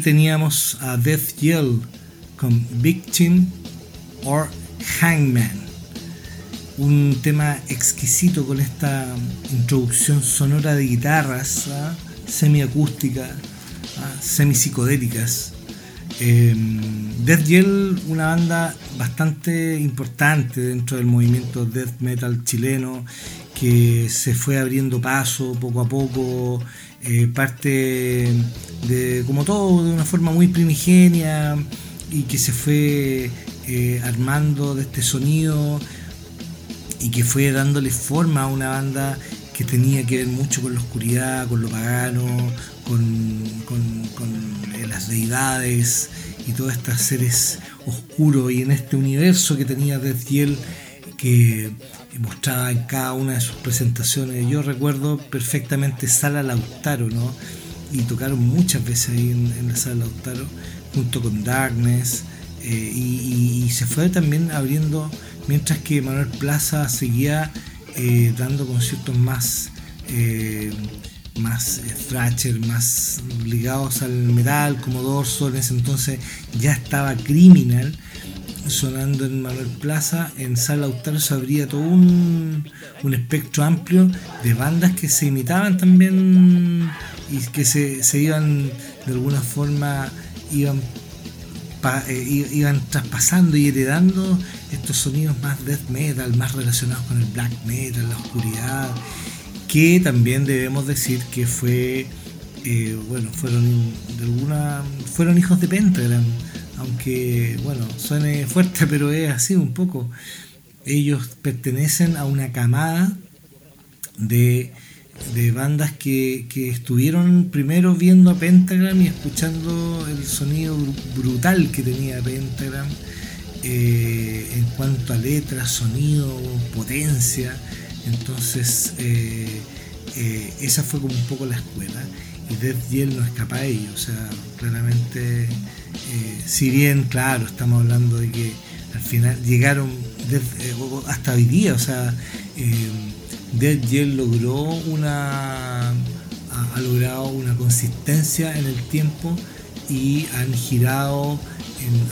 Teníamos a Death Yell con Victim or Hangman. Un tema exquisito con esta introducción sonora de guitarras ¿ah? semiacústicas, ¿ah? semipsicodélicas. Eh, Death Yell, una banda bastante importante dentro del movimiento death metal chileno que se fue abriendo paso poco a poco, eh, parte de, como todo, de una forma muy primigenia y que se fue eh, armando de este sonido y que fue dándole forma a una banda que tenía que ver mucho con la oscuridad, con lo pagano, con, las deidades y todos estos seres oscuros y en este universo que tenía Death que mostraba en cada una de sus presentaciones. Yo recuerdo perfectamente Sala Lautaro, ¿no? Y tocaron muchas veces ahí en, la Sala Lautaro, junto con Darkness, eh, y, se fue también abriendo, mientras que Manuel Plaza seguía eh, dando conciertos más, eh, más thrasher, más ligados al metal, como Dorso, en ese entonces ya estaba Criminal sonando en Manuel Plaza, en Sala Lautaro se abría todo un, espectro amplio de bandas que se imitaban también y que se, iban de alguna forma iban eh, iban traspasando y heredando estos sonidos más death metal, más relacionados con el black metal, la oscuridad, que también debemos decir que fue, eh, bueno, fueron de alguna, fueron hijos de Pentagram, aunque bueno, suene fuerte, pero es así un poco. Ellos pertenecen a una camada de, bandas que, estuvieron primero viendo a Pentagram y escuchando el sonido brutal que tenía Pentagram eh, en cuanto a letras, sonido, potencia. Entonces, eh, eh, esa fue como un poco la escuela. Y Death Yell no escapa a ello. O sea, claramente si bien, claro, estamos hablando de que al final llegaron hasta hoy día, o sea, eh, Dead logró una, ha, logrado una consistencia en el tiempo y han girado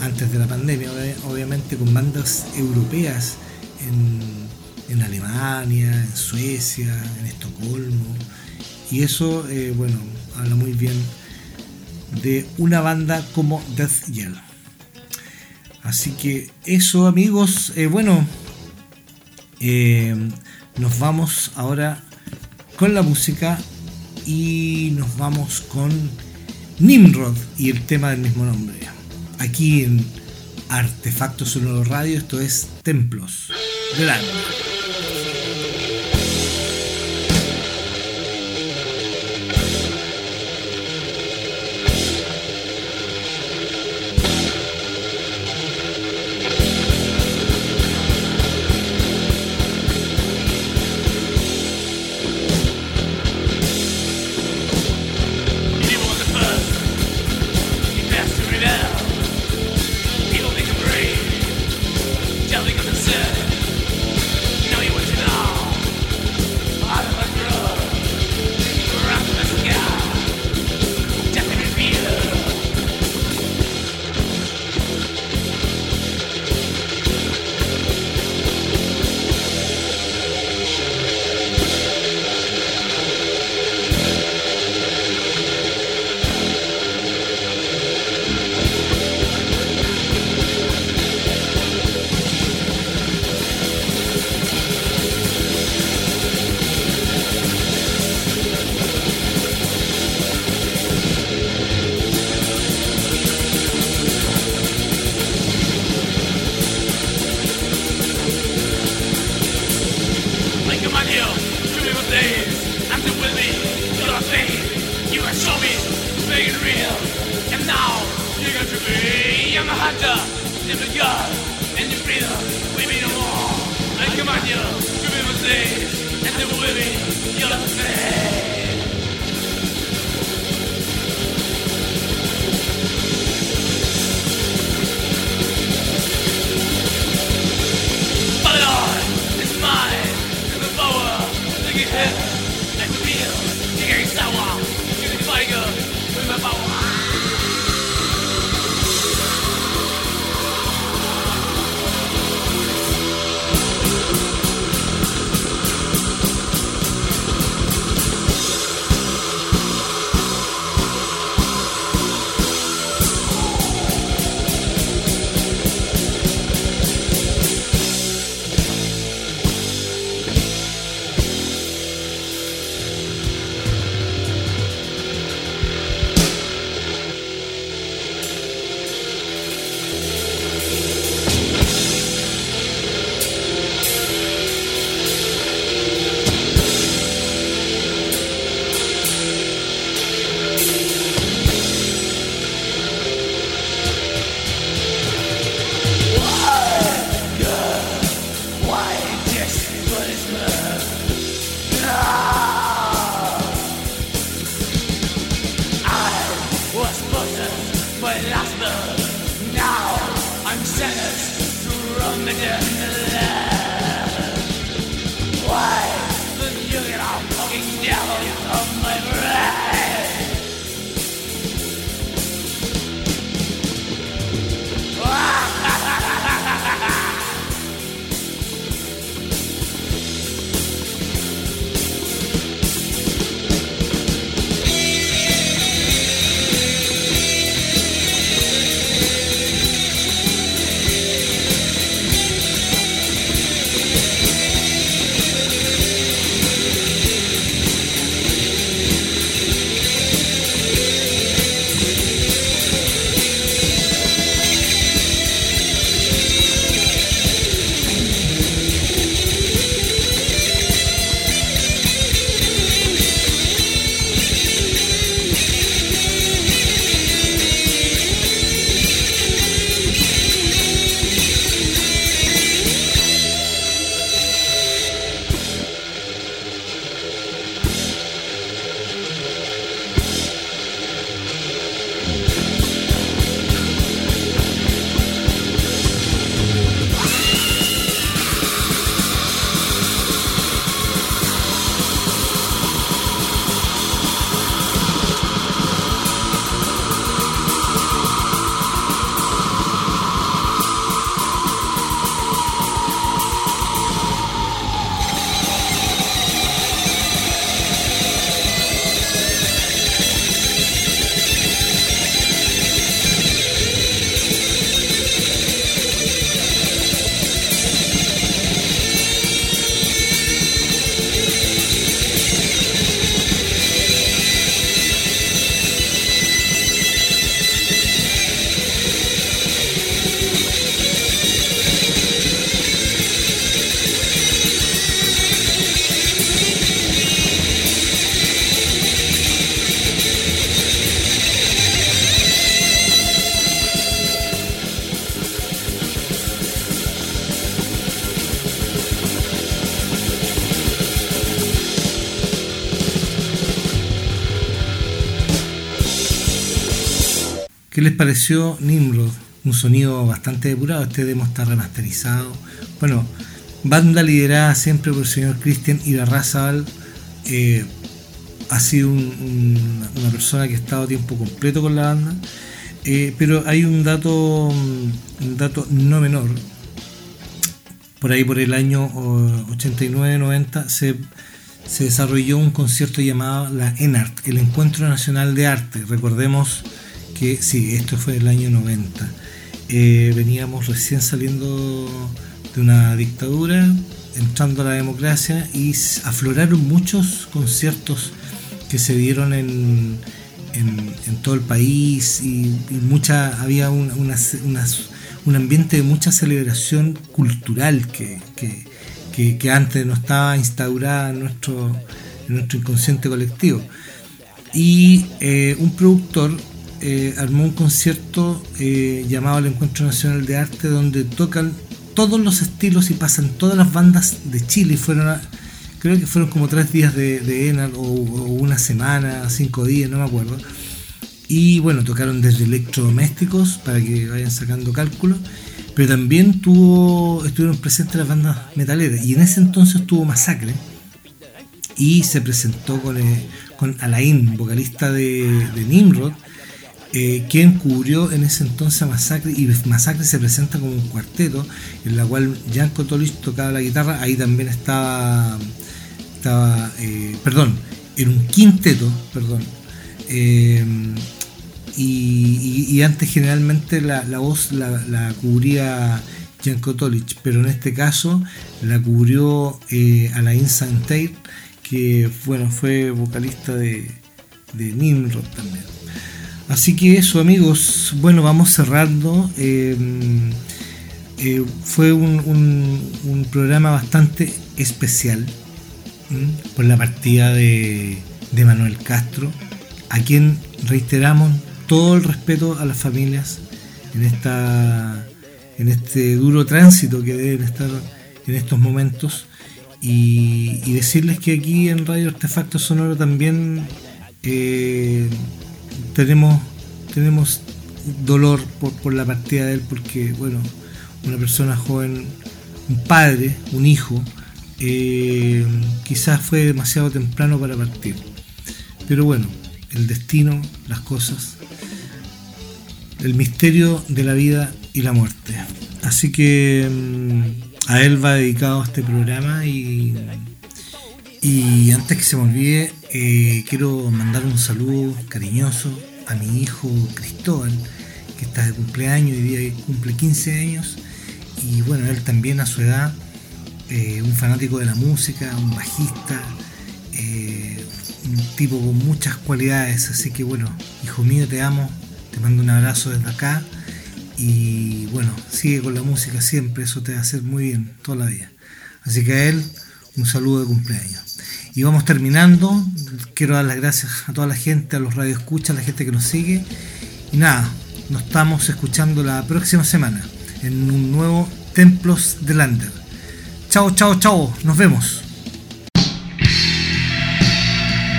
antes de la pandemia, obviamente con bandas europeas en, en Alemania, en Suecia, en Estocolmo, y eso, bueno, habla muy bien de una banda como Death Yell. Así que eso amigos, eh, bueno, eh, nos vamos ahora con la música y nos vamos con Nimrod y el tema del mismo nombre. Aquí en Artefactos Sonoro Radio, esto es Templos del.
you're the
man. Les pareció Nimrod? Un sonido bastante depurado, este demo está remasterizado. Bueno, banda liderada siempre por el señor Christian Irarrazabal. Eh, ha sido una persona que ha estado tiempo completo con la banda. Eh, pero hay un dato, un dato no menor. Por ahí por el año 89-90 se, se desarrolló un concierto llamado la ENART, el Encuentro Nacional de Arte. Recordemos que sí, esto fue el año 90. Eh, veníamos recién saliendo de una dictadura, entrando a la democracia y afloraron muchos conciertos que se dieron en, en, todo el país y, mucha, había un, un ambiente de mucha celebración cultural que, que, antes no estaba instaurada en nuestro, nuestro inconsciente colectivo. Y eh, un productor eh, armó un concierto eh, llamado el Encuentro Nacional de Arte donde tocan todos los estilos y pasan todas las bandas de Chile. Fueron, creo que fueron como tres días de, de Enal o, una semana, cinco días, no me acuerdo. Y bueno, tocaron desde electrodomésticos para que vayan sacando cálculos. Pero también tuvo, estuvieron presentes las bandas metaleras. Y en ese entonces tuvo Masacre. Y se presentó con, eh, con Alain, vocalista de, de Nimrod eh, quien cubrió en ese entonces a Masacre, y Masacre se presenta como un cuarteto, en la cual Janko Tolich tocaba la guitarra, ahí también estaba, eh, perdón, en un quinteto, perdón, eh, y, antes generalmente la, voz la, cubría Janko Tolich, pero en este caso la cubrió Alain Santeir, que bueno, fue vocalista de, de Nimrod también. Así que eso amigos, bueno, vamos cerrando. Eh, eh, fue un, programa bastante especial por la partida de, Manuel Castro, a quien reiteramos todo el respeto a las familias en, esta, en este duro tránsito que deben estar en estos momentos. Y, decirles que aquí en Radio Artefacto Sonoro también eh, tenemos, tenemos dolor por, la partida de él porque, bueno, una persona joven, un padre, un hijo, eh, quizás fue demasiado temprano para partir. Pero bueno, el destino, las cosas, el misterio de la vida y la muerte. Así que mm, a él va dedicado este programa y, y antes que se me olvide, eh, quiero mandar un saludo cariñoso a mi hijo Cristóbal, que está de cumpleaños, y día cumple 15 años, y bueno, él también a su edad, eh, un fanático de la música, un bajista, eh, un tipo con muchas cualidades, así que bueno, hijo mío, te amo, te mando un abrazo desde acá, y bueno, sigue con la música siempre, eso te va a hacer muy bien toda la vida. Así que a él, un saludo de cumpleaños. Y vamos terminando. Quiero dar las gracias a toda la gente, a los radioescuchas, a la gente que nos sigue. Y nada, nos estamos escuchando la próxima semana en un nuevo Templos de Lander. Chao, chao, chao. Nos vemos.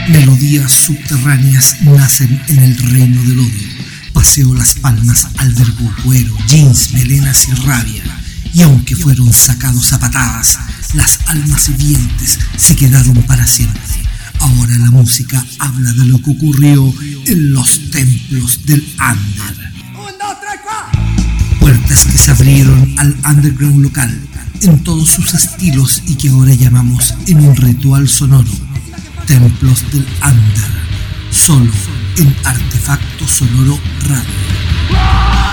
Melodías subterráneas nacen en el reino del odio. Paseo Las Palmas albergó cuero, jeans, melenas y rabia. Y aunque fueron sacados a patadas, las almas vivientes se quedaron para siempre. Ahora la música habla de lo que ocurrió en los templos del Under. Puertas que se abrieron al underground local en todos sus estilos y que ahora llamamos en un ritual sonoro. Templos del Under. Solo en Artefacto Sonoro Radio.